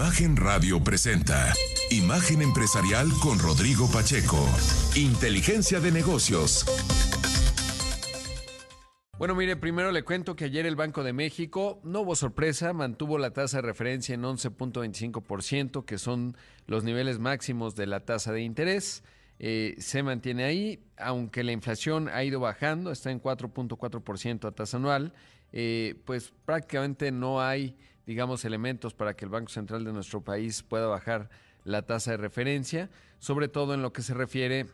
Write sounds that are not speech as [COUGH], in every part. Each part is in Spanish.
Imagen Radio presenta Imagen Empresarial con Rodrigo Pacheco. Inteligencia de negocios. Bueno, mire, primero le cuento que ayer el Banco de México, no hubo sorpresa, mantuvo la tasa de referencia en 11.25%, que son los niveles máximos de la tasa de interés. Eh, se mantiene ahí, aunque la inflación ha ido bajando, está en 4.4% a tasa anual, eh, pues prácticamente no hay digamos, elementos para que el Banco Central de nuestro país pueda bajar la tasa de referencia, sobre todo en lo que se refiere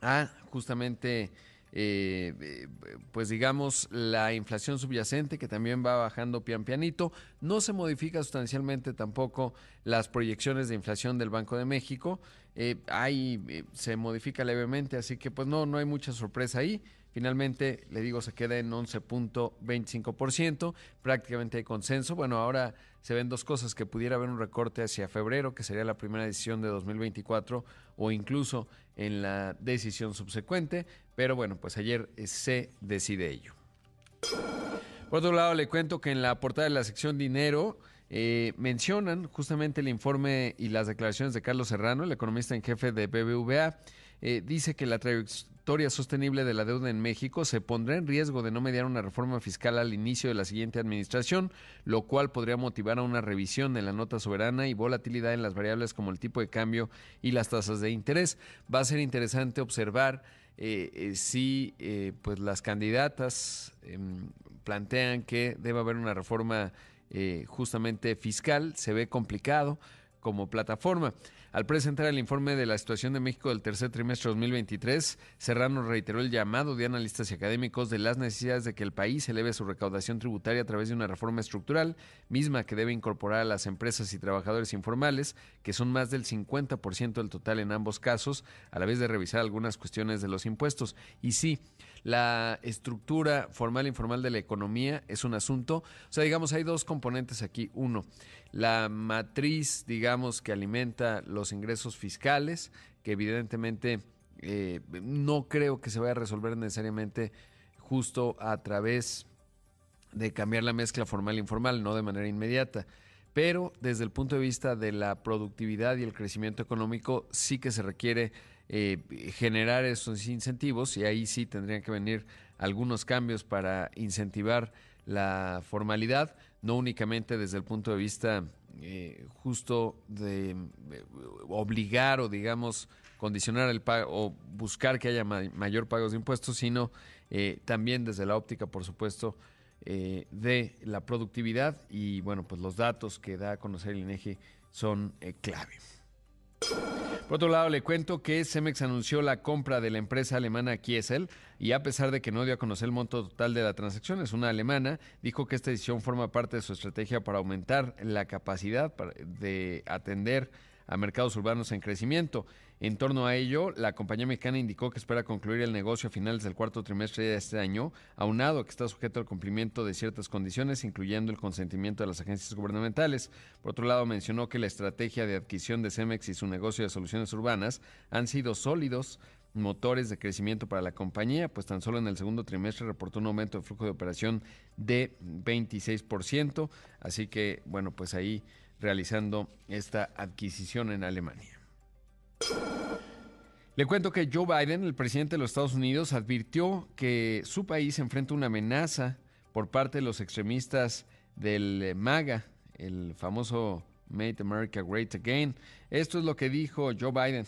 a justamente, eh, pues digamos, la inflación subyacente que también va bajando pian pianito. No se modifica sustancialmente tampoco las proyecciones de inflación del Banco de México. Eh, ahí eh, se modifica levemente, así que pues no, no hay mucha sorpresa ahí. Finalmente, le digo, se queda en 11.25%, prácticamente hay consenso. Bueno, ahora se ven dos cosas, que pudiera haber un recorte hacia febrero, que sería la primera decisión de 2024, o incluso en la decisión subsecuente, pero bueno, pues ayer eh, se decide ello. Por otro lado, le cuento que en la portada de la sección dinero eh, mencionan justamente el informe y las declaraciones de Carlos Serrano, el economista en jefe de BBVA, eh, dice que la trayectoria sostenible de la deuda en México se pondrá en riesgo de no mediar una reforma fiscal al inicio de la siguiente administración, lo cual podría motivar a una revisión en la nota soberana y volatilidad en las variables como el tipo de cambio y las tasas de interés. Va a ser interesante observar eh, eh, si pues las candidatas em, plantean que debe haber una reforma justamente fiscal. Se ve complicado como plataforma. Al presentar el informe de la situación de México del tercer trimestre de 2023, Serrano reiteró el llamado de analistas y académicos de las necesidades de que el país eleve su recaudación tributaria a través de una reforma estructural, misma que debe incorporar a las empresas y trabajadores informales, que son más del 50% del total en ambos casos, a la vez de revisar algunas cuestiones de los impuestos. Y sí, la estructura formal e informal de la economía es un asunto, o sea, digamos, hay dos componentes aquí. Uno, la matriz, digamos, que alimenta los ingresos fiscales, que evidentemente eh, no creo que se vaya a resolver necesariamente justo a través de cambiar la mezcla formal e informal, no de manera inmediata. Pero desde el punto de vista de la productividad y el crecimiento económico, sí que se requiere eh, generar esos incentivos y ahí sí tendrían que venir algunos cambios para incentivar la formalidad, no únicamente desde el punto de vista eh, justo de eh, obligar o digamos condicionar el pago o buscar que haya mayor pago de impuestos, sino también desde la óptica, por supuesto, de la productividad y bueno, pues los datos que da a conocer el INEGI son clave. Por otro lado, le cuento que Cemex anunció la compra de la empresa alemana Kiesel y a pesar de que no dio a conocer el monto total de la transacción, es una alemana, dijo que esta decisión forma parte de su estrategia para aumentar la capacidad de atender a mercados urbanos en crecimiento. En torno a ello, la compañía mexicana indicó que espera concluir el negocio a finales del cuarto trimestre de este año, aunado que está sujeto al cumplimiento de ciertas condiciones, incluyendo el consentimiento de las agencias gubernamentales. Por otro lado, mencionó que la estrategia de adquisición de Cemex y su negocio de soluciones urbanas han sido sólidos motores de crecimiento para la compañía, pues tan solo en el segundo trimestre reportó un aumento de flujo de operación de 26%, así que bueno, pues ahí realizando esta adquisición en Alemania. Le cuento que Joe Biden, el presidente de los Estados Unidos, advirtió que su país enfrenta una amenaza por parte de los extremistas del MAGA, el famoso Make America Great Again. Esto es lo que dijo Joe Biden.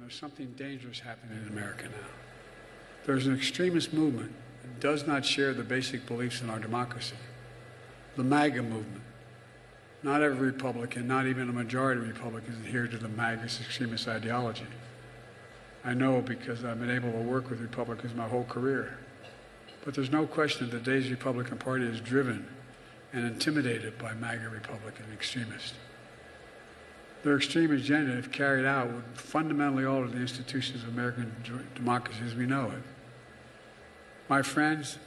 there's something dangerous happening in America now. There's an extremist movement that does not share the basic beliefs in our democracy. The MAGA movement. Not every Republican, not even a majority of Republicans, adhere to the MAGA extremist ideology. I know because I've been able to work with Republicans my whole career. But there's no question that today's Republican Party is driven and intimidated by MAGA Republican extremists. Their extreme agenda, if carried out, would fundamentally alter the institutions of American democracy as we know it. My friends,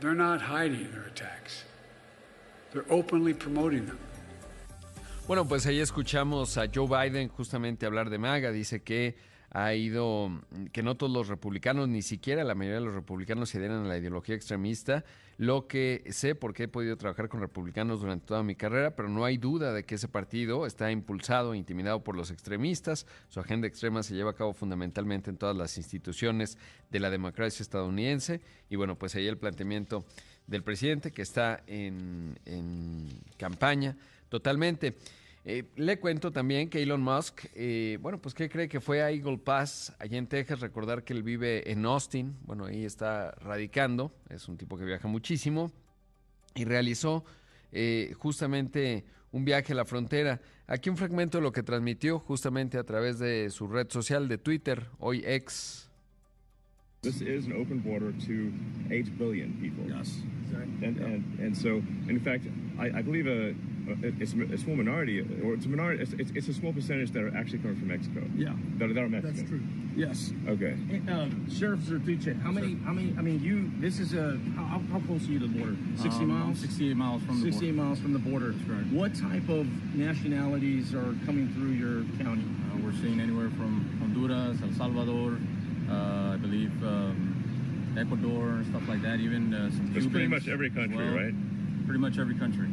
they're not hiding their attacks. They're openly promoting them. Bueno, pues ahí escuchamos a Joe Biden justamente hablar de MAGA. Dice que ha ido, que no todos los republicanos, ni siquiera la mayoría de los republicanos se adhieren a la ideología extremista. Lo que sé, porque he podido trabajar con republicanos durante toda mi carrera, pero no hay duda de que ese partido está impulsado e intimidado por los extremistas. Su agenda extrema se lleva a cabo fundamentalmente en todas las instituciones de la democracia estadounidense. Y bueno, pues ahí el planteamiento del presidente que está en, en campaña totalmente. Eh, le cuento también que Elon Musk, eh, bueno, pues ¿qué cree que fue a Eagle Pass, allá en Texas? Recordar que él vive en Austin, bueno, ahí está radicando, es un tipo que viaja muchísimo, y realizó eh, justamente un viaje a la frontera. Aquí un fragmento de lo que transmitió justamente a través de su red social de Twitter, hoy ex. This is an open border to 8 billion people. Yes. And, and, and so, in fact, I, I believe a, it's a small minority, or it's a minority. It's, it's, a small percentage that are actually coming from Mexico. Yeah, that, that are Mexican. That's true. Yes. Okay. Um, Sheriff Zertuche, how many? How many? I mean, you. This is a. How, how close are you to the border? Sixty um, miles. Sixty-eight miles from the 68 border. miles from the border. That's right. What type of nationalities are coming through your county? Uh, we're seeing anywhere from Honduras, El Salvador, uh, I believe. Um, Ecuador, stuff like that, even uh, some It's pretty much every country, well. right? Pretty much every country.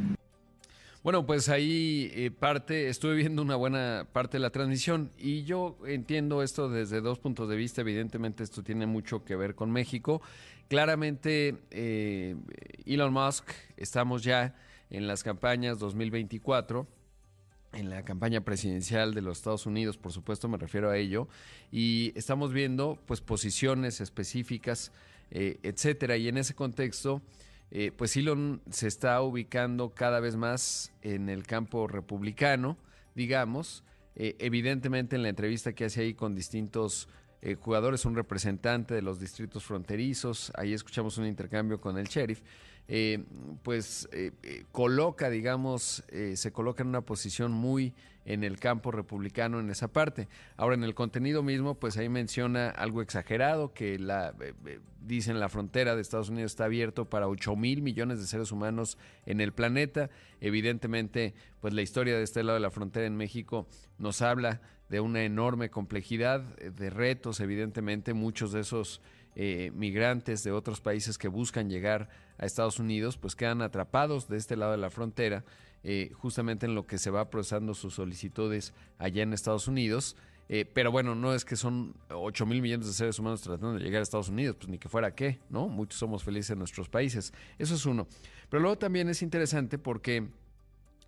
Bueno, pues ahí eh, parte, estuve viendo una buena parte de la transmisión y yo entiendo esto desde dos puntos de vista. Evidentemente esto tiene mucho que ver con México. Claramente eh, Elon Musk, estamos ya en las campañas 2024 en la campaña presidencial de los Estados Unidos, por supuesto me refiero a ello, y estamos viendo pues posiciones específicas, eh, etcétera, y en ese contexto eh, pues Elon se está ubicando cada vez más en el campo republicano, digamos. Eh, evidentemente en la entrevista que hace ahí con distintos eh, jugadores, un representante de los distritos fronterizos, ahí escuchamos un intercambio con el sheriff, eh, pues eh, eh, coloca, digamos, se coloca en una posición muy en el campo republicano en esa parte. Ahora, en el contenido mismo, pues ahí menciona algo exagerado, que la, dicen la frontera de Estados Unidos está abierto para 8 mil millones de seres humanos en el planeta. Evidentemente, pues la historia de este lado de la frontera en México nos habla de una enorme complejidad, de retos, evidentemente, muchos de esos eh, migrantes de otros países que buscan llegar a Estados Unidos, pues quedan atrapados de este lado de la frontera, eh, justamente en lo que se va procesando sus solicitudes allá en Estados Unidos. Eh, pero bueno, no es que son 8 mil millones de seres humanos tratando de llegar a Estados Unidos, pues ni que fuera qué, ¿no? Muchos somos felices en nuestros países. Eso es uno. Pero luego también es interesante porque,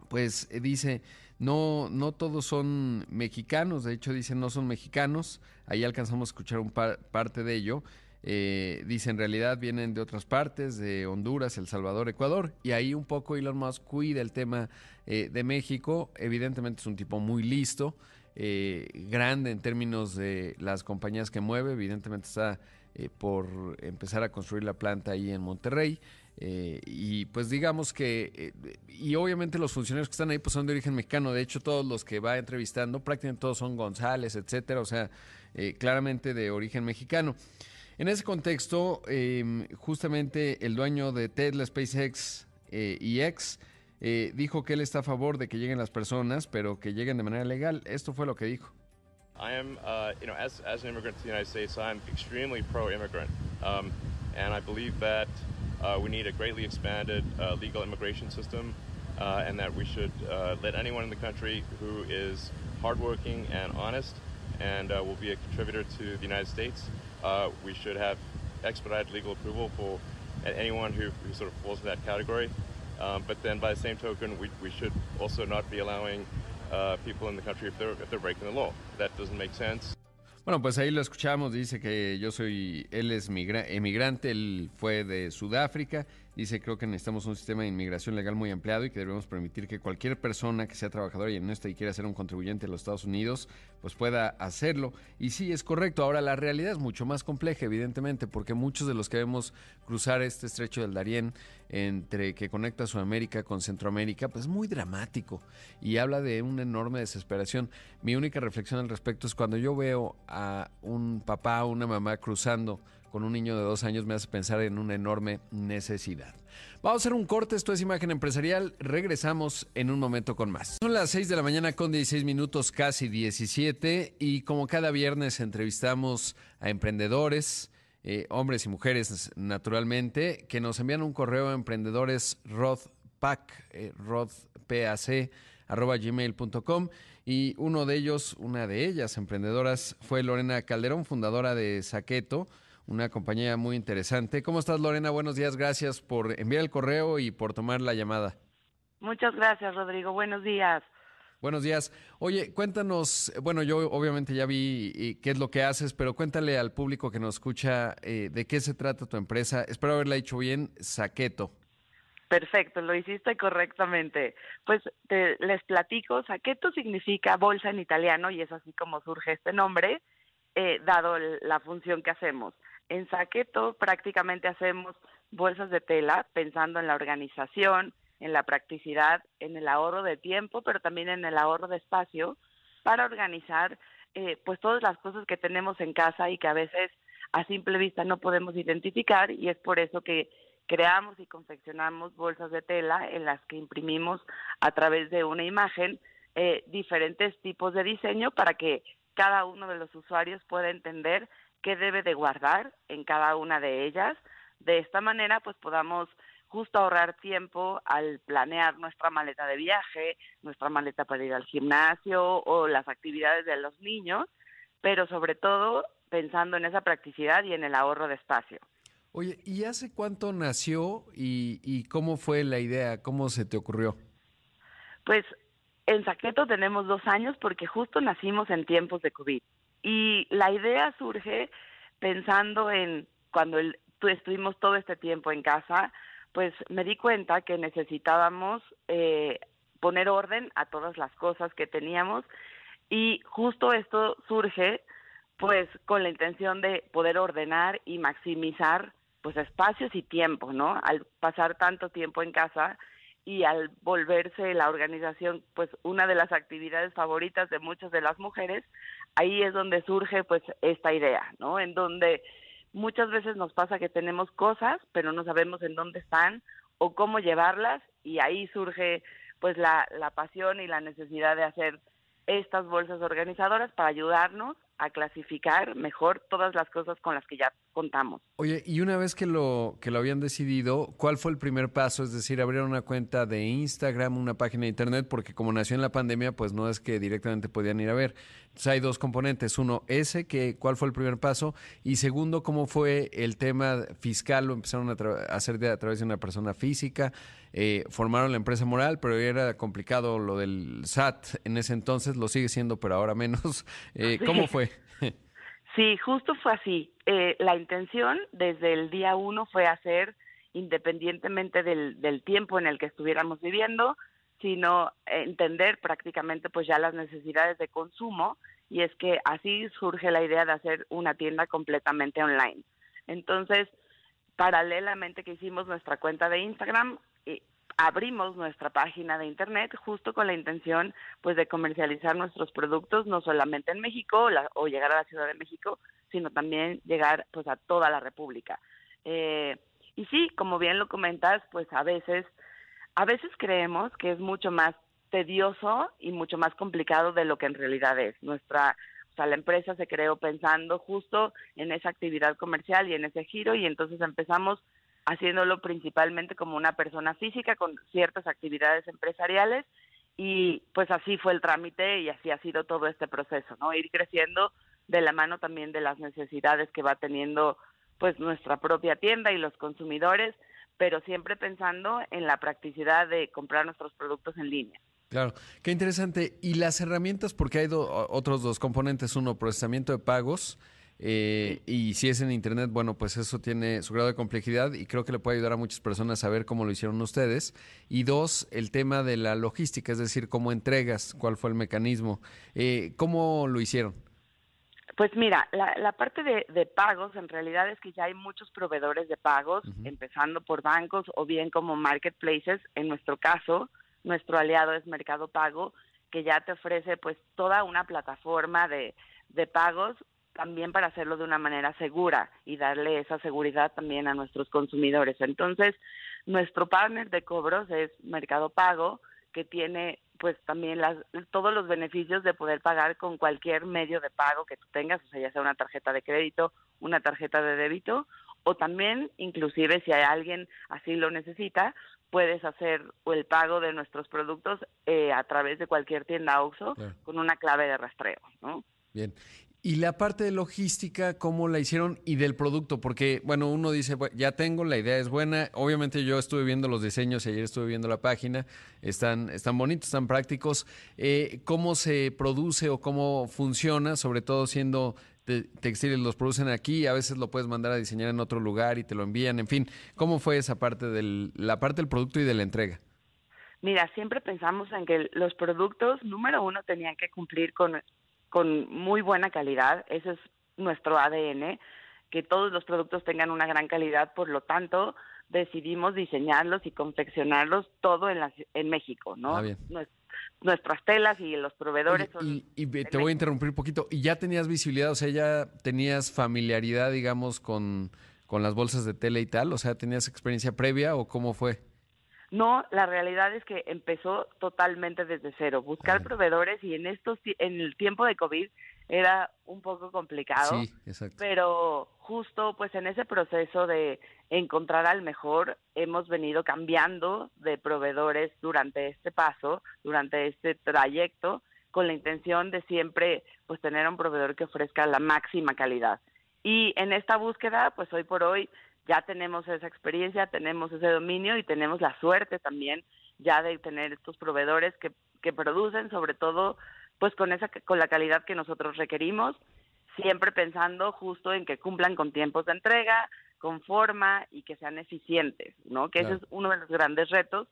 pues eh, dice, no, no todos son mexicanos, de hecho dice no son mexicanos, ahí alcanzamos a escuchar un par, parte de ello. Eh, dice en realidad vienen de otras partes, de Honduras, El Salvador, Ecuador, y ahí un poco Elon Musk cuida el tema eh, de México. Evidentemente es un tipo muy listo, eh, grande en términos de las compañías que mueve, evidentemente está eh, por empezar a construir la planta ahí en Monterrey. Eh, y pues digamos que, eh, y obviamente los funcionarios que están ahí pues son de origen mexicano, de hecho todos los que va entrevistando, prácticamente todos son González, etcétera, o sea, eh, claramente de origen mexicano. En ese contexto, eh, justamente el dueño de Tesla, SpaceX eh, y X eh, dijo que él está a favor de que lleguen las personas, pero que lleguen de manera legal. Esto fue lo que dijo. I am, uh, you know, as, as an immigrant to the United States, I'm extremely pro-immigrant, um, and I believe that uh, we need a greatly expanded uh, legal immigration system, uh, and that we should uh, let anyone in the country who is hardworking and honest and uh, will be a contributor to the United States, uh, we should have expedited legal approval for anyone who, who sort of falls in that category. Um, but then, by the same token, we, we should also not be allowing uh, people in the country if they're, if they're breaking the law. That doesn't make sense. Bueno, pues ahí lo escuchamos, dice que yo soy, él es migra- emigrante, él fue de Sudáfrica, dice creo que necesitamos un sistema de inmigración legal muy ampliado y que debemos permitir que cualquier persona que sea trabajadora y honesta y quiera ser un contribuyente de los Estados Unidos, pues pueda hacerlo. Y sí, es correcto, ahora la realidad es mucho más compleja, evidentemente, porque muchos de los que vemos cruzar este estrecho del Darién entre que conecta Sudamérica con Centroamérica, pues es muy dramático y habla de una enorme desesperación. Mi única reflexión al respecto es cuando yo veo a un papá o una mamá cruzando con un niño de dos años me hace pensar en una enorme necesidad. Vamos a hacer un corte, esto es Imagen Empresarial, regresamos en un momento con más. Son las 6 de la mañana con 16 minutos, casi 17, y como cada viernes entrevistamos a emprendedores, eh, hombres y mujeres naturalmente, que nos envían un correo a emprendedores rodpac, eh, rodpac, arroba gmail.com y uno de ellos, una de ellas, emprendedoras, fue Lorena Calderón, fundadora de Saqueto, una compañía muy interesante. ¿Cómo estás, Lorena? Buenos días, gracias por enviar el correo y por tomar la llamada. Muchas gracias, Rodrigo. Buenos días. Buenos días. Oye, cuéntanos, bueno, yo obviamente ya vi qué es lo que haces, pero cuéntale al público que nos escucha eh, de qué se trata tu empresa. Espero haberla dicho bien, Saqueto. Perfecto, lo hiciste correctamente. Pues les platico, saqueto significa bolsa en italiano y es así como surge este nombre, eh, dado la función que hacemos. En saqueto prácticamente hacemos bolsas de tela pensando en la organización, en la practicidad, en el ahorro de tiempo, pero también en el ahorro de espacio para organizar eh, pues todas las cosas que tenemos en casa y que a veces a simple vista no podemos identificar y es por eso que creamos y confeccionamos bolsas de tela en las que imprimimos a través de una imagen eh, diferentes tipos de diseño para que cada uno de los usuarios pueda entender qué debe de guardar en cada una de ellas. De esta manera, pues podamos justo ahorrar tiempo al planear nuestra maleta de viaje, nuestra maleta para ir al gimnasio o las actividades de los niños, pero sobre todo pensando en esa practicidad y en el ahorro de espacio. Oye, ¿y hace cuánto nació y, cómo fue la idea? ¿Cómo se te ocurrió? Pues en Saqueto tenemos dos años porque justo nacimos en tiempos de COVID. Y la idea surge pensando en cuando estuvimos todo este tiempo en casa, pues me di cuenta que necesitábamos eh, poner orden a todas las cosas que teníamos y justo esto surge pues con la intención de poder ordenar y maximizar pues espacios y tiempo, ¿no? Al pasar tanto tiempo en casa y al volverse la organización pues una de las actividades favoritas de muchas de las mujeres, ahí es donde surge pues esta idea, ¿no? En donde muchas veces nos pasa que tenemos cosas, pero no sabemos en dónde están o cómo llevarlas y ahí surge pues la, la pasión y la necesidad de hacer estas bolsas organizadoras para ayudarnos a clasificar mejor todas las cosas con las que ya contamos. Oye, y una vez que lo que lo habían decidido, ¿cuál fue el primer paso? Es decir, abrir una cuenta de Instagram, una página de internet, porque como nació en la pandemia, pues no es que directamente podían ir a ver. Entonces hay dos componentes. Uno, ese, que cuál fue el primer paso, y segundo, cómo fue el tema fiscal, lo empezaron a, hacer de, a través de una persona física. Eh, formaron la empresa moral, pero era complicado lo del SAT en ese entonces, lo sigue siendo, pero ahora menos. [LAUGHS] Eh, ¿Cómo fue? Sí, justo fue así. Eh, la intención desde el día uno fue hacer, independientemente del, del tiempo en el que estuviéramos viviendo, sino entender prácticamente pues ya las necesidades de consumo y es que así surge la idea de hacer una tienda completamente online. Entonces, paralelamente que hicimos nuestra cuenta de Instagram, abrimos nuestra página de internet justo con la intención pues de comercializar nuestros productos no solamente en México o llegar a la Ciudad de México sino también llegar pues a toda la República eh, y sí como bien lo comentas pues a veces a veces creemos que es mucho más tedioso y mucho más complicado de lo que en realidad es nuestra o sea, la empresa se creó pensando justo en esa actividad comercial y en ese giro y entonces empezamos haciéndolo principalmente como una persona física con ciertas actividades empresariales y pues así fue el trámite y así ha sido todo este proceso, ¿no? Ir creciendo de la mano también de las necesidades que va teniendo pues nuestra propia tienda y los consumidores, pero siempre pensando en la practicidad de comprar nuestros productos en línea. Claro, qué interesante. Y las herramientas, porque hay otros dos componentes, uno, procesamiento de pagos eh, y si es en Internet, bueno, pues eso tiene su grado de complejidad y creo que le puede ayudar a muchas personas a ver cómo lo hicieron ustedes. Y dos, el tema de la logística, es decir, cómo entregas, cuál fue el mecanismo, eh, cómo lo hicieron. Pues mira, la, parte de, pagos en realidad es que ya hay muchos proveedores de pagos, empezando por bancos o bien como marketplaces. En nuestro caso, nuestro aliado es Mercado Pago, que ya te ofrece pues toda una plataforma de, de pagos también para hacerlo de una manera segura y darle esa seguridad también a nuestros consumidores. Entonces, nuestro partner de cobros es Mercado Pago, que tiene pues también las, todos los beneficios de poder pagar con cualquier medio de pago que tú tengas, o sea, ya sea una tarjeta de crédito, una tarjeta de débito, o también, inclusive, si hay alguien así lo necesita, puedes hacer el pago de nuestros productos eh, a través de cualquier tienda OXO con una clave de rastreo, ¿no? Bien. Y la parte de logística, ¿cómo la hicieron? Y del producto, porque, bueno, uno dice, ya tengo, la idea es buena. Obviamente yo estuve viendo los diseños, ayer estuve viendo la página, están, están bonitos, están prácticos. Eh, ¿Cómo se produce o cómo funciona? Sobre todo siendo textiles, los producen aquí, a veces lo puedes mandar a diseñar en otro lugar y te lo envían. En fin, ¿cómo fue esa parte del, la parte del producto y de la entrega? Mira, siempre pensamos en que los productos, número uno, tenían que cumplir con con muy buena calidad, ese es nuestro ADN, que todos los productos tengan una gran calidad, por lo tanto, decidimos diseñarlos y confeccionarlos todo en, en México, ¿no? Ah, bien. Nuestras telas y los proveedores Y, te voy a interrumpir un poquito. ¿Y ya tenías visibilidad? O sea, ya tenías familiaridad, digamos, con, con las bolsas de tela y tal. O sea, ¿tenías experiencia previa o cómo fue? No, la realidad es que empezó totalmente desde cero, buscar proveedores y en estos en el tiempo de COVID era un poco complicado, sí, exacto. pero justo pues en ese proceso de encontrar al mejor hemos venido cambiando de proveedores durante este paso, durante este trayecto con la intención de siempre pues tener un proveedor que ofrezca la máxima calidad. Y en esta búsqueda, pues hoy por hoy ya tenemos esa experiencia, tenemos ese dominio y tenemos la suerte también ya de tener estos proveedores que, que producen sobre todo pues con esa con la calidad que nosotros requerimos, siempre pensando justo en que cumplan con tiempos de entrega, con forma y que sean eficientes, ¿no? Que ese es uno de los grandes retos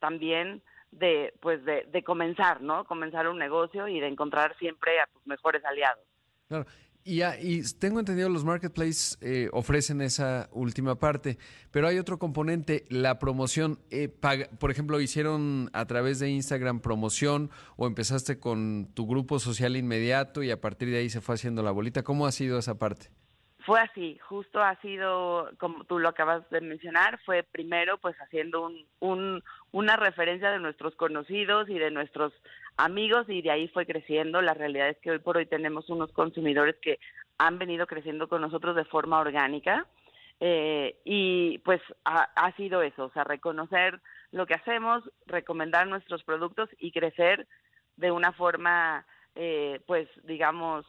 también de pues de, de comenzar, ¿no? Comenzar un negocio y de encontrar siempre a tus mejores aliados. Claro. Y, y, tengo entendido los marketplaces eh, ofrecen esa última parte, pero hay otro componente, la promoción. Eh, por ejemplo, hicieron a través de Instagram promoción o empezaste con tu grupo social inmediato y a partir de ahí se fue haciendo la bolita. ¿Cómo ha sido esa parte? Fue así, justo ha sido, como tú lo acabas de mencionar, fue primero pues haciendo un, un, una referencia de nuestros conocidos y de nuestros amigos y de ahí fue creciendo. La realidad es que hoy por hoy tenemos unos consumidores que han venido creciendo con nosotros de forma orgánica eh, y pues ha, sido eso, o sea, reconocer lo que hacemos, recomendar nuestros productos y crecer de una forma, eh, pues digamos,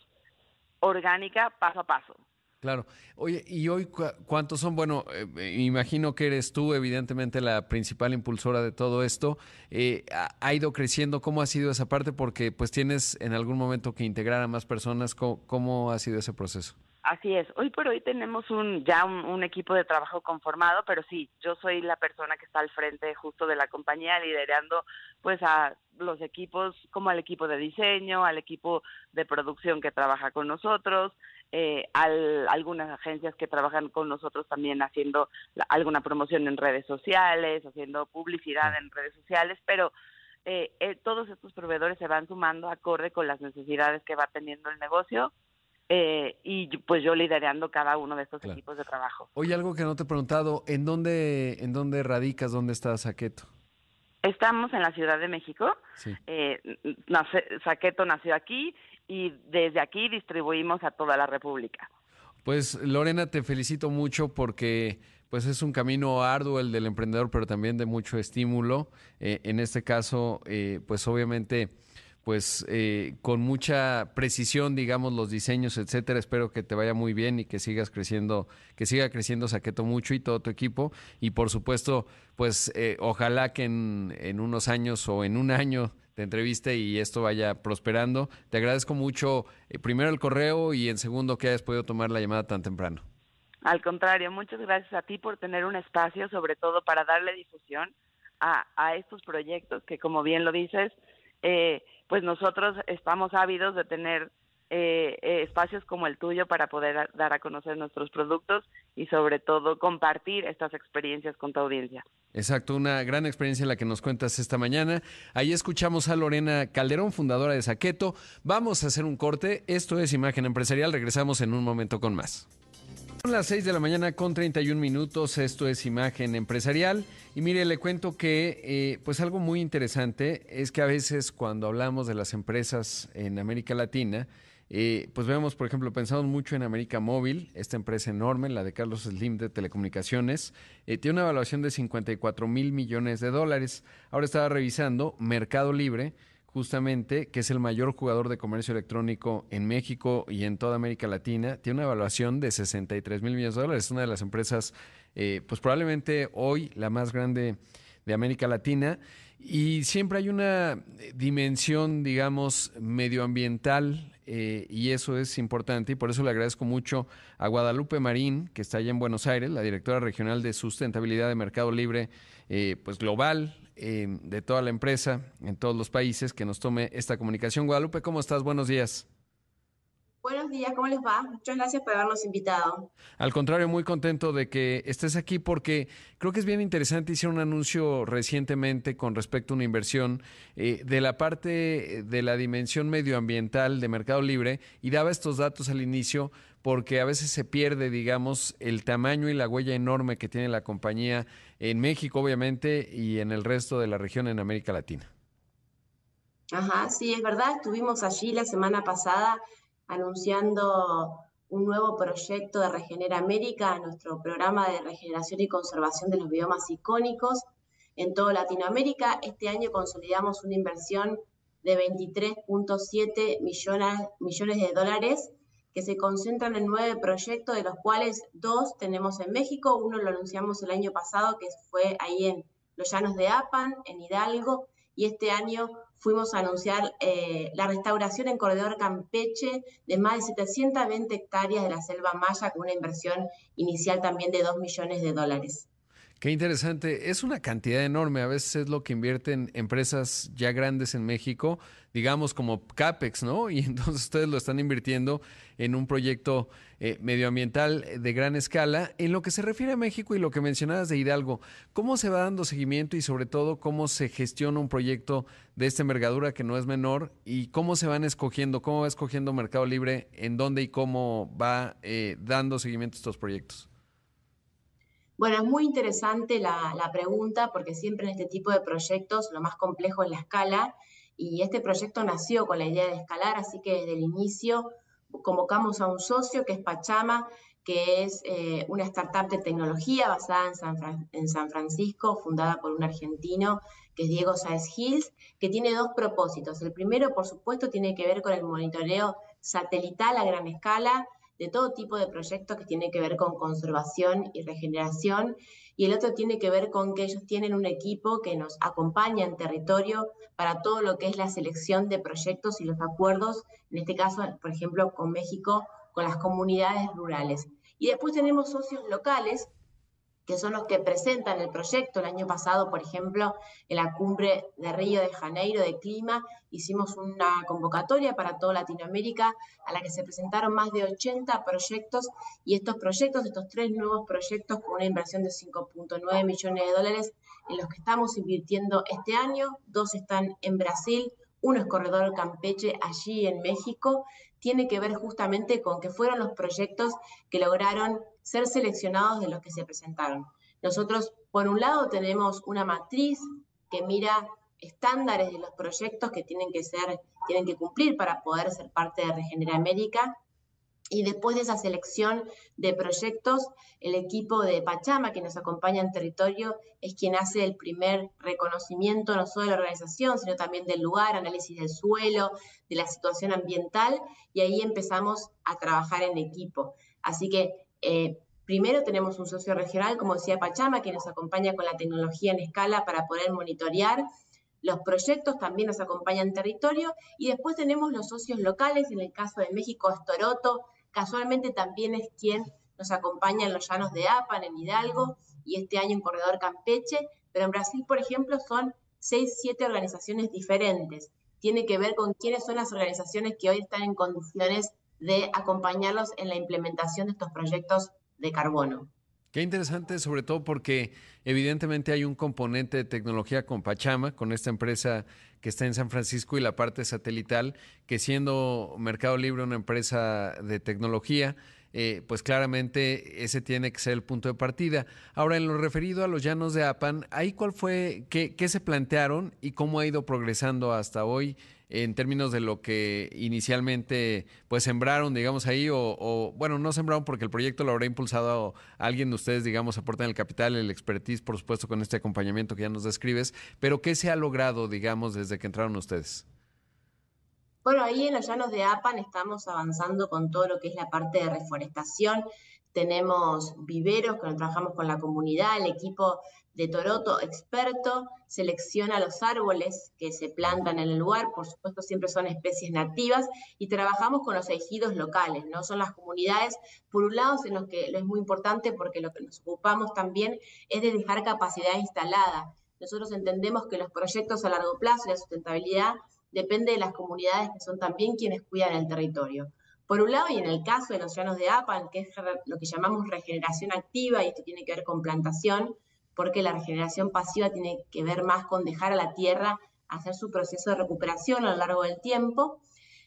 orgánica paso a paso. Claro. Oye, ¿y hoy cuántos son? Bueno, eh, imagino que eres tú, evidentemente, la principal impulsora de todo esto. Eh, ha, ido creciendo? ¿Cómo ha sido esa parte? Porque pues tienes en algún momento que integrar a más personas. ¿Cómo, ha sido ese proceso? Así es. Hoy por hoy tenemos un ya un, equipo de trabajo conformado, pero sí, yo soy la persona que está al frente justo de la compañía, liderando pues a los equipos, como al equipo de diseño, al equipo de producción que trabaja con nosotros, eh, al, algunas agencias que trabajan con nosotros también haciendo alguna promoción en redes sociales, haciendo publicidad en redes sociales, pero eh, eh, todos estos proveedores se van sumando acorde con las necesidades que va teniendo el negocio. Eh, y pues yo liderando cada uno de estos equipos de trabajo. Oye, algo que no te he preguntado, ¿en dónde, en dónde radicas, dónde está Saqueto? Estamos en la Ciudad de México. Sí. Saqueto nació aquí y desde aquí distribuimos a toda la República. Pues Lorena, te felicito mucho porque pues es un camino arduo el del emprendedor, pero también de mucho estímulo. Eh, en este caso, eh, pues obviamente, pues eh, con mucha precisión, digamos, los diseños, etcétera. Espero que te vaya muy bien y que sigas creciendo, que siga creciendo Saqueto mucho y todo tu equipo. Y por supuesto, pues ojalá que en, en unos años o en un año de entrevista y esto vaya prosperando. Te agradezco mucho, eh, primero el correo y en segundo que hayas podido tomar la llamada tan temprano. Al contrario, muchas gracias a ti por tener un espacio, sobre todo para darle difusión a, a estos proyectos que, como bien lo dices, eh, pues nosotros estamos ávidos de tener eh, eh, espacios como el tuyo para poder dar a conocer nuestros productos y sobre todo compartir estas experiencias con tu audiencia. Exacto, una gran experiencia la que nos cuentas esta mañana. Ahí escuchamos a Lorena Calderón, fundadora de Saqueto. Vamos a hacer un corte. Esto es Imagen Empresarial. Regresamos en un momento con más. Son las 6 de la mañana con 31 minutos, esto es Imagen Empresarial y mire, le cuento que eh, pues algo muy interesante es que a veces cuando hablamos de las empresas en América Latina, eh, pues vemos, por ejemplo, pensamos mucho en América Móvil, esta empresa enorme, la de Carlos Slim de Telecomunicaciones, eh, tiene una evaluación de 54 mil millones de dólares. Ahora estaba revisando Mercado Libre, justamente, que es el mayor jugador de comercio electrónico en México y en toda América Latina, tiene una evaluación de 63 mil millones de dólares. Es una de las empresas, eh, pues probablemente hoy la más grande de América Latina. Y siempre hay una dimensión, digamos, medioambiental eh, y eso es importante y por eso le agradezco mucho a Guadalupe Marín, que está allá en Buenos Aires, la directora regional de sustentabilidad de Mercado Libre, eh, pues global, eh, de toda la empresa, en todos los países, que nos tome esta comunicación. Guadalupe, ¿cómo estás? Buenos días. Buenos días, ¿cómo les va? Muchas gracias por habernos invitado. Al contrario, muy contento de que estés aquí porque creo que es bien interesante. Hicieron un anuncio recientemente con respecto a una inversión eh, de la parte de la dimensión medioambiental de Mercado Libre y daba estos datos al inicio porque a veces se pierde, digamos, el tamaño y la huella enorme que tiene la compañía en México, obviamente, y en el resto de la región en América Latina. Ajá, sí, es verdad. Estuvimos allí la semana pasada anunciando un nuevo proyecto de Regenera América, nuestro programa de regeneración y conservación de los biomas icónicos en toda Latinoamérica. Este año consolidamos una inversión de 23.7 millones, millones de dólares que se concentran en nueve proyectos, de los cuales dos tenemos en México. Uno lo anunciamos el año pasado, que fue ahí en los llanos de Apan, en Hidalgo, y este año fuimos a anunciar eh, la restauración en Corredor Campeche de más de 720 hectáreas de la selva maya con una inversión inicial también de 2 millones de dólares. Qué interesante. Es una cantidad enorme. A veces es lo que invierten empresas ya grandes en México, digamos como CAPEX, ¿no? [LAUGHS] Y entonces ustedes lo están invirtiendo en un proyecto eh, medioambiental de gran escala. En lo que se refiere a México y lo que mencionabas de Hidalgo, ¿cómo se va dando seguimiento y sobre todo cómo se gestiona un proyecto de esta envergadura que no es menor y cómo se van escogiendo, cómo va escogiendo Mercado Libre, en dónde y cómo va eh, dando seguimiento a estos proyectos? Bueno, es muy interesante la, pregunta porque siempre en este tipo de proyectos lo más complejo es la escala y este proyecto nació con la idea de escalar, así que desde el inicio convocamos a un socio que es Pachama, que es eh, una startup de tecnología basada en San, en San, Francisco, fundada por un argentino que es Diego Saez Hills, que tiene dos propósitos. El primero, por supuesto, tiene que ver con el monitoreo satelital a gran escala de todo tipo de proyectos que tienen que ver con conservación y regeneración, y el otro tiene que ver con que ellos tienen un equipo que nos acompaña en territorio para todo lo que es la selección de proyectos y los acuerdos, en este caso, por ejemplo, con México, con las comunidades rurales. Y después tenemos socios locales que son los que presentan el proyecto. El año pasado, por ejemplo, en la cumbre de Río de Janeiro de Clima, hicimos una convocatoria para toda Latinoamérica a la que se presentaron más de 80 proyectos y estos proyectos, estos tres nuevos proyectos con una inversión de 5.9 millones de dólares en los que estamos invirtiendo este año, dos están en Brasil, uno es Corredor Campeche allí en México, tiene que ver justamente con que fueron los proyectos que lograron ser seleccionados de los que se presentaron. Nosotros, por un lado, tenemos una matriz que mira estándares de los proyectos que tienen que ser, tienen que cumplir para poder ser parte de Regenera América y después de esa selección de proyectos, el equipo de Pachama que nos acompaña en territorio es quien hace el primer reconocimiento no solo de la organización, sino también del lugar, análisis del suelo, de la situación ambiental, y ahí empezamos a trabajar en equipo. Así que eh, primero tenemos un socio regional, como decía Pachama, que nos acompaña con la tecnología en escala para poder monitorear. Los proyectos también nos acompañan territorio. Y después tenemos los socios locales, en el caso de México es Toroto, Casualmente también es quien nos acompaña en los llanos de Apan, en Hidalgo, y este año en Corredor Campeche, pero en Brasil, por ejemplo, son seis, siete organizaciones diferentes. tiene que ver con quiénes son las organizaciones que hoy están en condiciones de acompañarlos en la implementación de estos proyectos de carbono. Qué interesante, sobre todo porque evidentemente hay un componente de tecnología con Pachama, con esta empresa que está en San Francisco y la parte satelital, que siendo Mercado Libre una empresa de tecnología, eh, pues claramente ese tiene que ser el punto de partida. Ahora, en lo referido a los llanos de Apan, ¿ahí cuál fue, qué, qué se plantearon y cómo ha ido progresando hasta hoy? En términos de lo que inicialmente pues sembraron, digamos ahí, o, bueno, no sembraron porque el proyecto lo habrá impulsado alguien de ustedes, digamos, aportan el capital, el expertise, por supuesto, con este acompañamiento que ya nos describes, pero ¿qué se ha logrado, digamos, desde que entraron ustedes? Bueno, ahí en los llanos de APAN estamos avanzando con todo lo que es la parte de reforestación. Tenemos viveros que trabajamos con la comunidad, el equipo de Toroto experto, selecciona los árboles que se plantan en el lugar, por supuesto siempre son especies nativas, y trabajamos con los ejidos locales, ¿no? Son las comunidades, por un lado, en los que es muy importante porque lo que nos ocupamos también es de dejar capacidad instalada. Nosotros entendemos que los proyectos a largo plazo y la sustentabilidad depende de las comunidades que son también quienes cuidan el territorio. Por un lado, y en el caso de los llanos de APAN, que es lo que llamamos regeneración activa, y esto tiene que ver con plantación, porque la regeneración pasiva tiene que ver más con dejar a la tierra hacer su proceso de recuperación a lo largo del tiempo.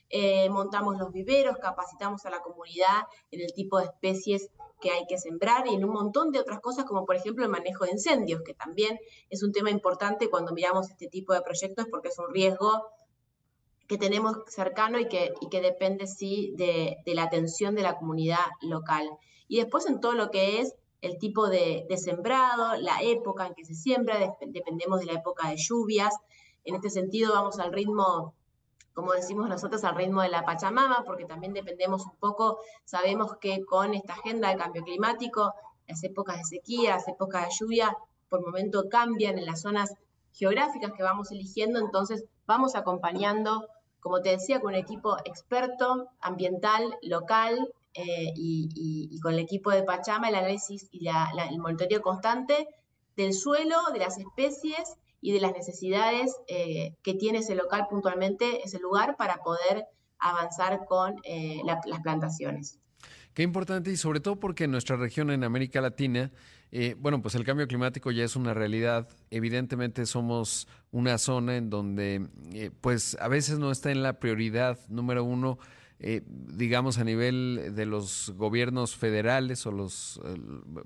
Eh, montamos los viveros, capacitamos a la comunidad en el tipo de especies que hay que sembrar y en un montón de otras cosas, como por ejemplo el manejo de incendios, que también es un tema importante cuando miramos este tipo de proyectos porque es un riesgo que tenemos cercano y que, depende sí de, de la atención de la comunidad local. Y después en todo lo que es el tipo de, sembrado, la época en que se siembra, dependemos de la época de lluvias. En este sentido vamos al ritmo, como decimos nosotros, al ritmo de la Pachamama, porque también dependemos un poco, sabemos que con esta agenda de cambio climático, las épocas de sequía, las épocas de lluvia, por momento cambian en las zonas geográficas que vamos eligiendo, entonces vamos acompañando, como te decía, con un equipo experto, ambiental, local, eh, y, con el equipo de Pachama el análisis y el monitoreo constante del suelo, de las especies y de las necesidades eh, que tiene ese local puntualmente, ese lugar, para poder avanzar con eh, las plantaciones. Qué importante y sobre todo porque en nuestra región, en América Latina, bueno, pues el cambio climático ya es una realidad. Evidentemente somos una zona en donde, pues a veces no está en la prioridad número uno eh, digamos, a nivel de los gobiernos federales o los,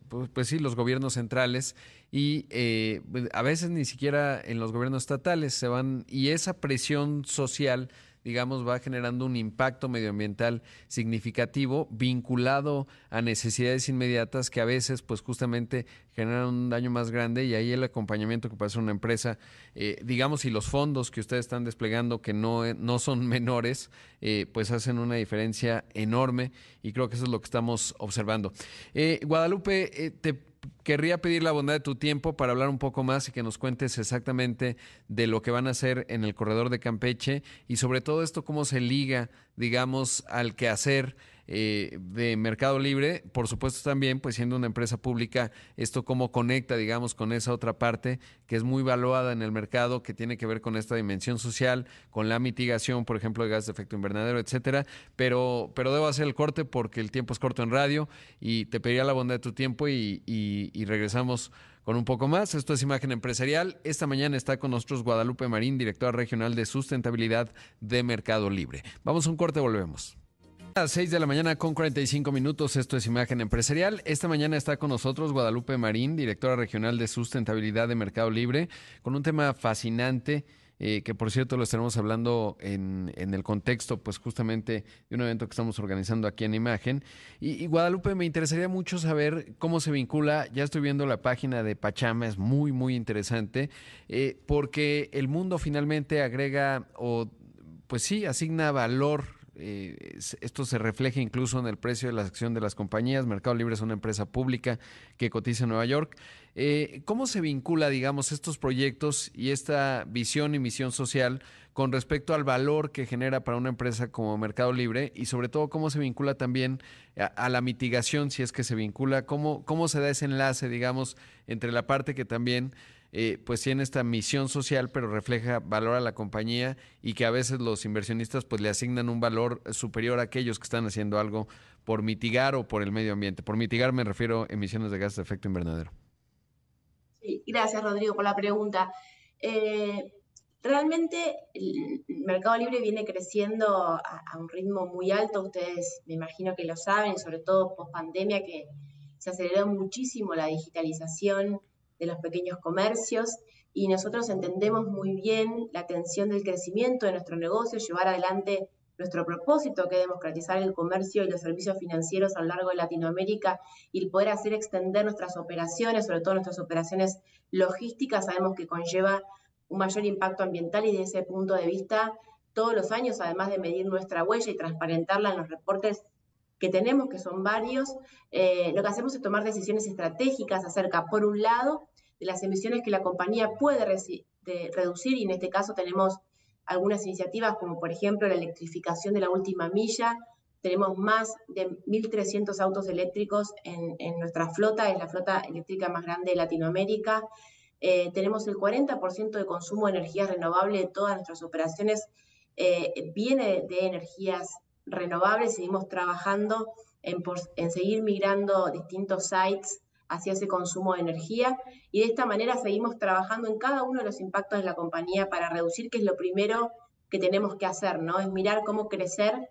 pues, pues, sí, los gobiernos centrales y eh, a veces ni siquiera en los gobiernos estatales se van y esa presión social digamos, va generando un impacto medioambiental significativo vinculado a necesidades inmediatas que a veces, pues justamente generan un daño más grande y ahí el acompañamiento que puede hacer una empresa, eh, digamos, y los fondos que ustedes están desplegando que no, eh, no son [LAUGHS] menores, eh, pues hacen una diferencia enorme y creo que eso es lo que estamos observando. Guadalupe, te querría pedir la bondad de tu tiempo para hablar un poco más y que nos cuentes exactamente de lo que van a hacer en el corredor de Campeche y sobre todo esto cómo se liga, digamos, al quehacer eh, de Mercado Libre, por supuesto también, pues siendo una empresa pública, esto cómo conecta, digamos, con esa otra parte que es muy valuada en el mercado, que tiene que ver con esta dimensión social, con la mitigación, por ejemplo, de gas de efecto invernadero, etcétera. Pero, pero debo hacer el corte porque el tiempo es corto en radio y te pediría la bondad de tu tiempo y, y regresamos con un poco más. Esto es Imagen Empresarial. Esta mañana está con nosotros Guadalupe Marín, directora regional de sustentabilidad de Mercado Libre. Vamos a un corte, volvemos. A las 6 de la mañana con 45 minutos, esto es Imagen Empresarial. Esta mañana está con nosotros Guadalupe Marín, directora regional de sustentabilidad de Mercado Libre, con un tema fascinante. Eh, que por cierto lo estaremos hablando en, el contexto, pues justamente de un evento que estamos organizando aquí en Imagen. Y, Guadalupe, me interesaría mucho saber cómo se vincula, ya estoy viendo la página de Pachama, es muy, muy interesante, eh, porque el mundo finalmente agrega o, pues sí, asigna valor eh, esto se refleja incluso en el precio de la acción de las compañías. Mercado Libre es una empresa pública que cotiza en Nueva York. Eh, ¿Cómo se vincula, digamos, estos proyectos y esta visión y misión social con respecto al valor que genera para una empresa como Mercado Libre y sobre todo cómo se vincula también a, la mitigación, si es que se vincula, cómo, cómo se da ese enlace, digamos, entre la parte que también eh, pues tiene esta misión social, pero refleja valor a la compañía y que a veces los inversionistas pues le asignan un valor superior a aquellos que están haciendo algo por mitigar o por el medio ambiente. Por mitigar me refiero a emisiones de gases de efecto invernadero. Sí, gracias Rodrigo por la pregunta. Eh, realmente el mercado libre viene creciendo a, a, un ritmo muy alto, ustedes me imagino que lo saben, sobre todo post pandemia que se aceleró muchísimo la digitalización de los pequeños comercios y nosotros entendemos muy bien la atención del crecimiento de nuestro negocio, llevar adelante nuestro propósito, que es democratizar el comercio y los servicios financieros a lo largo de Latinoamérica y poder hacer extender nuestras operaciones, sobre todo nuestras operaciones logísticas, sabemos que conlleva un mayor impacto ambiental y desde ese punto de vista, todos los años, además de medir nuestra huella y transparentarla en los reportes que tenemos, que son varios, eh, lo que hacemos es tomar decisiones estratégicas acerca, por un lado, de las emisiones que la compañía puede reducir, y en este caso tenemos algunas iniciativas como por ejemplo la electrificación de la última milla. Tenemos más de 1.300 autos eléctricos en, nuestra flota, es la flota eléctrica más grande de Latinoamérica. Eh, tenemos el 40% de consumo de energía renovable de todas nuestras operaciones, eh, viene de, energías renovables. Seguimos trabajando en, seguir migrando distintos sites hacia ese consumo de energía y de esta manera seguimos trabajando en cada uno de los impactos de la compañía para reducir, que es lo primero que tenemos que hacer, ¿no? Es mirar cómo crecer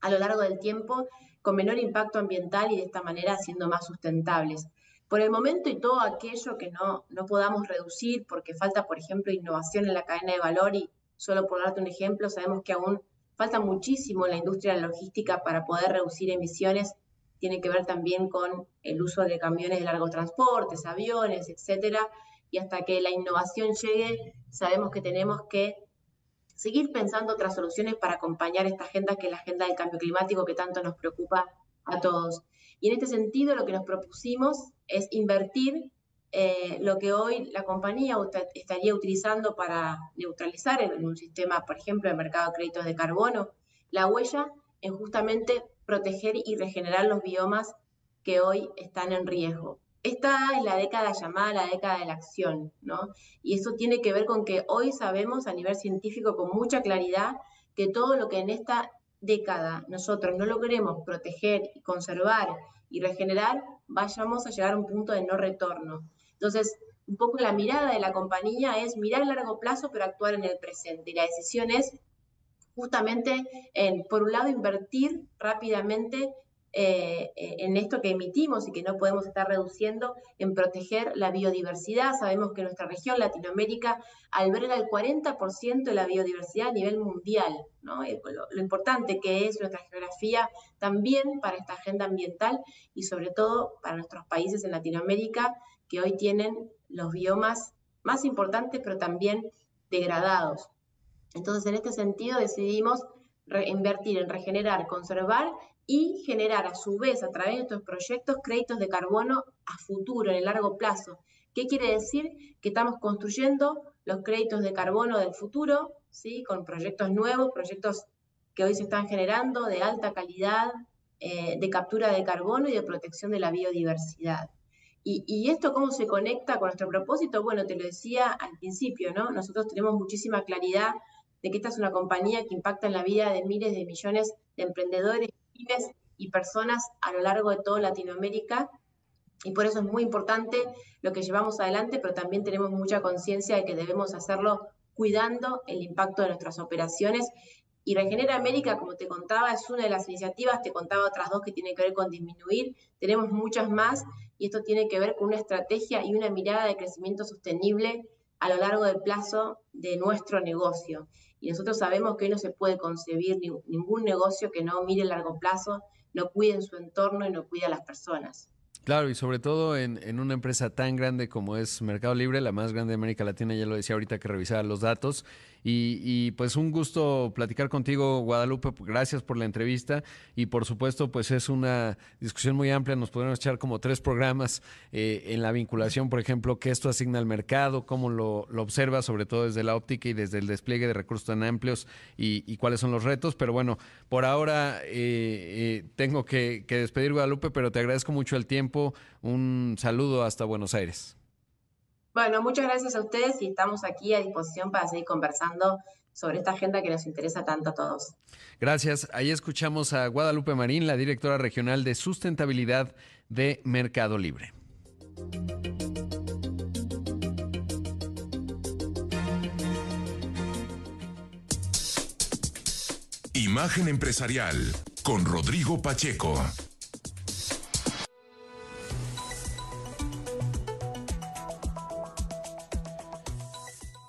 a lo largo del tiempo con menor impacto ambiental y de esta manera siendo más sustentables. Por el momento y todo aquello que no, no podamos reducir porque falta, por ejemplo, innovación en la cadena de valor y solo por darte un ejemplo, sabemos que aún falta muchísimo en la industria de la logística para poder reducir emisiones tiene que ver también con el uso de camiones de largo transporte, aviones, etcétera, y hasta que la innovación llegue, sabemos que tenemos que seguir pensando otras soluciones para acompañar esta agenda que es la agenda del cambio climático que tanto nos preocupa a todos. Y en este sentido lo que nos propusimos es invertir eh, lo que hoy la compañía estaría utilizando para neutralizar en un sistema, por ejemplo, de mercado de créditos de carbono, la huella en justamente proteger y regenerar los biomas que hoy están en riesgo. Esta es la década llamada la década de la acción, ¿no? Y eso tiene que ver con que hoy sabemos a nivel científico con mucha claridad que todo lo que en esta década nosotros no logremos proteger, conservar y regenerar, vayamos a llegar a un punto de no retorno. Entonces, un poco la mirada de la compañía es mirar a largo plazo, pero actuar en el presente. Y la decisión es justamente en, por un lado, invertir rápidamente eh, en esto que emitimos y que no podemos estar reduciendo, en proteger la biodiversidad. Sabemos que nuestra región, Latinoamérica, alberga el 40% de la biodiversidad a nivel mundial. ¿no? Lo, lo, importante que es nuestra geografía también para esta agenda ambiental y sobre todo para nuestros países en Latinoamérica que hoy tienen los biomas más importantes pero también degradados. Entonces, en este sentido, decidimos invertir en regenerar, conservar y generar a su vez a través de estos proyectos créditos de carbono a futuro, en el largo plazo. ¿Qué quiere decir? Que estamos construyendo los créditos de carbono del futuro, ¿sí? con proyectos nuevos, proyectos que hoy se están generando de alta calidad, eh, de captura de carbono y de protección de la biodiversidad. Y, y, esto cómo se conecta con nuestro propósito? Bueno, te lo decía al principio, ¿no? Nosotros tenemos muchísima claridad de que esta es una compañía que impacta en la vida de miles de millones de emprendedores, pymes y personas a lo largo de toda Latinoamérica. Y por eso es muy importante lo que llevamos adelante, pero también tenemos mucha conciencia de que debemos hacerlo cuidando el impacto de nuestras operaciones. Y Regenera América, como te contaba, es una de las iniciativas, te contaba otras dos que tienen que ver con disminuir, tenemos muchas más y esto tiene que ver con una estrategia y una mirada de crecimiento sostenible a lo largo del plazo de nuestro negocio. Y nosotros sabemos que hoy no se puede concebir ningún negocio que no mire a largo plazo, no cuide en su entorno y no cuide a las personas. Claro, y sobre todo en, en, una empresa tan grande como es Mercado Libre, la más grande de América Latina, ya lo decía ahorita que revisaba los datos. Y, y, pues un gusto platicar contigo, Guadalupe. Gracias por la entrevista. Y por supuesto, pues es una discusión muy amplia. Nos podemos echar como tres programas eh, en la vinculación, por ejemplo, qué esto asigna al mercado, cómo lo, observa, sobre todo desde la óptica y desde el despliegue de recursos tan amplios y, cuáles son los retos. Pero bueno, por ahora eh, eh, tengo que, que despedir, Guadalupe, pero te agradezco mucho el tiempo. Un saludo hasta Buenos Aires. Bueno, muchas gracias a ustedes y estamos aquí a disposición para seguir conversando sobre esta agenda que nos interesa tanto a todos. Gracias. Ahí escuchamos a Guadalupe Marín, la directora regional de sustentabilidad de Mercado Libre. Imagen empresarial con Rodrigo Pacheco.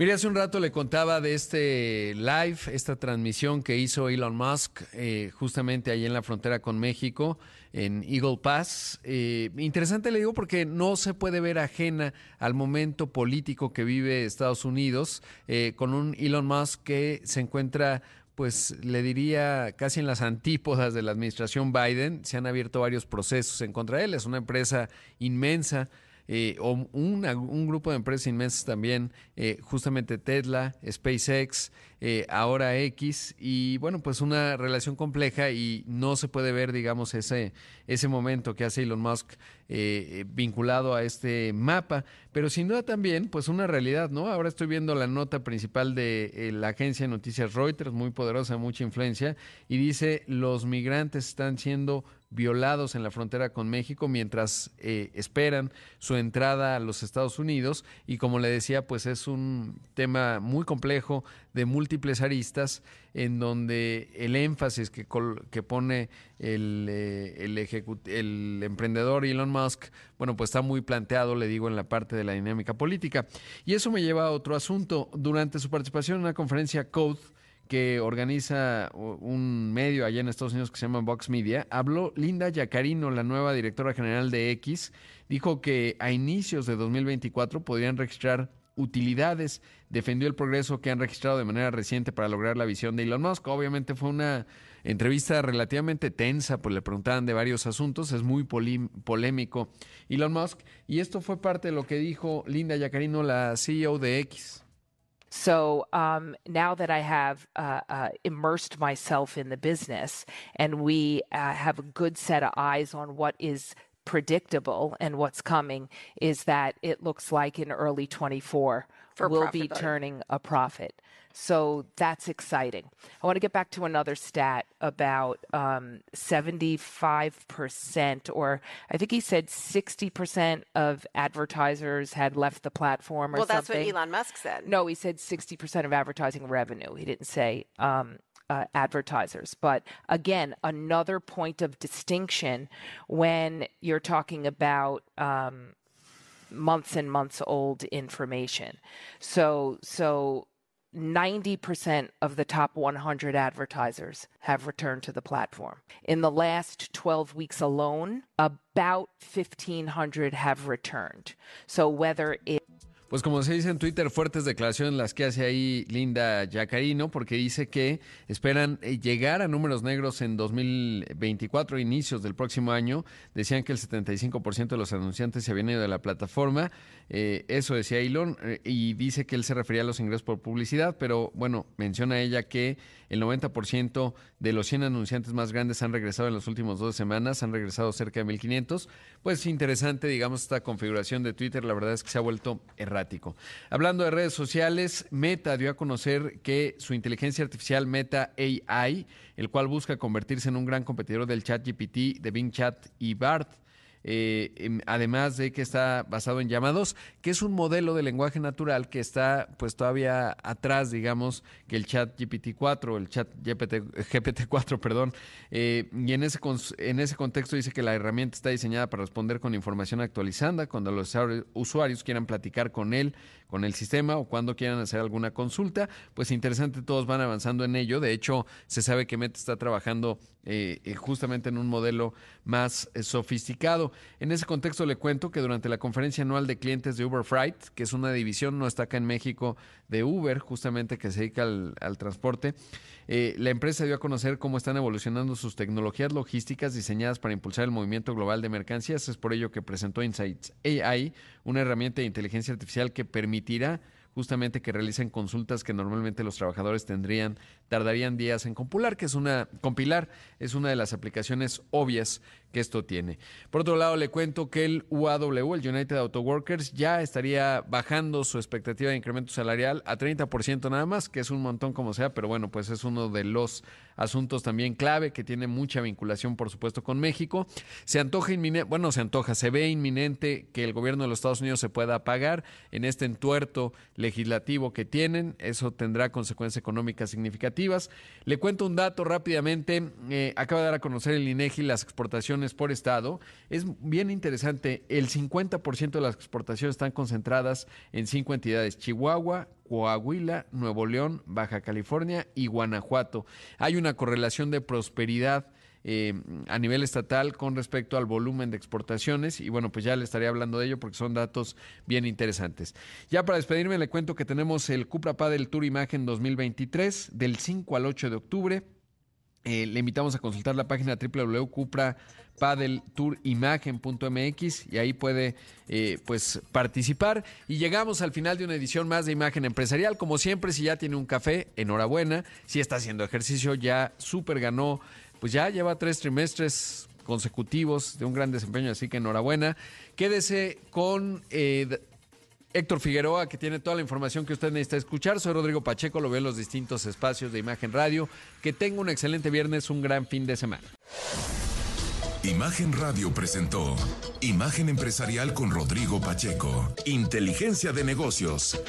Mire, hace un rato le contaba de este live, esta transmisión que hizo Elon Musk eh, justamente ahí en la frontera con México, en Eagle Pass. Eh, interesante le digo porque no se puede ver ajena al momento político que vive Estados Unidos eh, con un Elon Musk que se encuentra pues le diría casi en las antípodas de la administración Biden. Se han abierto varios procesos en contra de él. Es una empresa inmensa eh, o un grupo de empresas inmensas también, eh, justamente Tesla, SpaceX, eh, ahora X, y bueno, pues una relación compleja y no se puede ver, digamos, ese, ese momento que hace Elon Musk vinculado a este mapa, pero sin duda también, pues una realidad, ¿no? Ahora estoy viendo la nota principal de la agencia de noticias Reuters, muy poderosa, mucha influencia, y dice, los migrantes están siendo violados en la frontera con México mientras eh, esperan su entrada a los Estados Unidos. Y como le decía pues es un tema muy complejo de múltiples aristas en donde el énfasis que, que pone el, eh, el, el emprendedor Elon Musk bueno pues está muy planteado le digo en la parte de la dinámica política. Y eso me lleva a otro asunto. Durante su participación en una conferencia Code que organiza un medio allá en Estados Unidos que se llama Vox Media, habló Linda Yacarino, la nueva directora general de X, dijo que a inicios de 2024 podrían registrar utilidades, defendió el progreso que han registrado de manera reciente para lograr la visión de Elon Musk. Obviamente fue una entrevista relativamente tensa, pues le preguntaban de varios asuntos, es muy polémico Elon Musk, y esto fue parte de lo que dijo Linda Yacarino, la CEO de X. So um, now that I have uh, uh, immersed myself in the business and we uh, have a good set of eyes on what is predictable and what's coming, is that it looks like in early 24 we'll be turning a profit. So that's exciting. I want to get back to another stat about um, 75%, or I think he said 60% of advertisers had left the platform or well, something. that's what Elon Musk said. No, he said 60% of advertising revenue. He didn't say um, uh, advertisers. But again, another point of distinction when you're talking about um, months and months old information. So, so 90% of the top 100 advertisers have returned to the platform. In the last 12 weeks alone, about 1,500 have returned. So whether it Pues como se dice en Twitter, fuertes declaraciones las que hace ahí Linda Yacarino, porque dice que esperan eh, llegar a números negros en 2024, inicios del próximo año. Decían que el 75% de los anunciantes se habían ido de la plataforma. Eh, eso decía Elon, eh, y dice que él se refería a los ingresos por publicidad, pero bueno, menciona ella que el 90% de los 100 anunciantes más grandes han regresado en las últimas dos semanas, han regresado cerca de 1.500. Pues interesante, digamos, esta configuración de Twitter, la verdad es que se ha vuelto Hablando de redes sociales, Meta dio a conocer que su inteligencia artificial Meta AI, el cual busca convertirse en un gran competidor del chat GPT, de Bing Chat y BART, eh, em, además de que está basado en llamados, que es un modelo de lenguaje natural que está pues todavía atrás, digamos, que el chat GPT-4, el chat GPT, 4 perdón, eh, y en ese, en ese contexto dice que la herramienta está diseñada para responder con información actualizada cuando los usuarios quieran platicar con él, con el sistema o cuando quieran hacer alguna consulta, pues interesante, todos van avanzando en ello, de hecho se sabe que Meta está trabajando eh, justamente en un modelo más sofisticado. En ese contexto le cuento que durante la conferencia anual de clientes de Uber Freight, que es una división, no está acá en México, de Uber, justamente que se dedica al, transporte, eh, la empresa dio a conocer cómo están evolucionando sus tecnologías logísticas diseñadas para impulsar el movimiento global de mercancías. Es por ello que presentó Insights AI, una herramienta de inteligencia artificial que permitirá justamente que realicen consultas que normalmente los trabajadores tendrían, tardarían días en compilar, que es una, compilar, es una de las aplicaciones obvias que esto tiene. Por otro lado, le cuento que el UAW, el United Auto Workers, ya estaría bajando su expectativa de incremento salarial a 30% nada más, que es un montón como sea, pero bueno, pues es uno de los asuntos también clave que tiene mucha vinculación, por supuesto, con México. Se antoja inminente, bueno, se antoja, se ve inminente que el gobierno de los Estados Unidos se pueda pagar en este entuerto legislativo que tienen. Eso tendrá consecuencias económicas significativas. Le cuento un dato rápidamente. Eh, acaba de dar a conocer el INEGI las exportaciones por estado. Es bien interesante. El 50% de las exportaciones están concentradas en cinco entidades: Chihuahua, Coahuila, Nuevo León, Baja California y Guanajuato. Hay una correlación de prosperidad eh, a nivel estatal con respecto al volumen de exportaciones y bueno, pues ya le estaré hablando de ello porque son datos bien interesantes. Ya para despedirme le cuento que tenemos el Cupra Padel Tour Imagen 2023 del 5 al 8 de octubre. Eh, le invitamos a consultar la página www.cuprapadeltourimagen.mx y ahí puede eh, pues participar. Y llegamos al final de una edición más de Imagen Empresarial. Como siempre, si ya tiene un café, enhorabuena. Si está haciendo ejercicio, ya súper ganó pues ya lleva tres trimestres consecutivos de un gran desempeño, así que enhorabuena. Quédese con eh, Héctor Figueroa, que tiene toda la información que usted necesita escuchar. Soy Rodrigo Pacheco, lo veo en los distintos espacios de Imagen Radio. Que tenga un excelente viernes, un gran fin de semana. Imagen Radio presentó Imagen Empresarial con Rodrigo Pacheco. Inteligencia de negocios.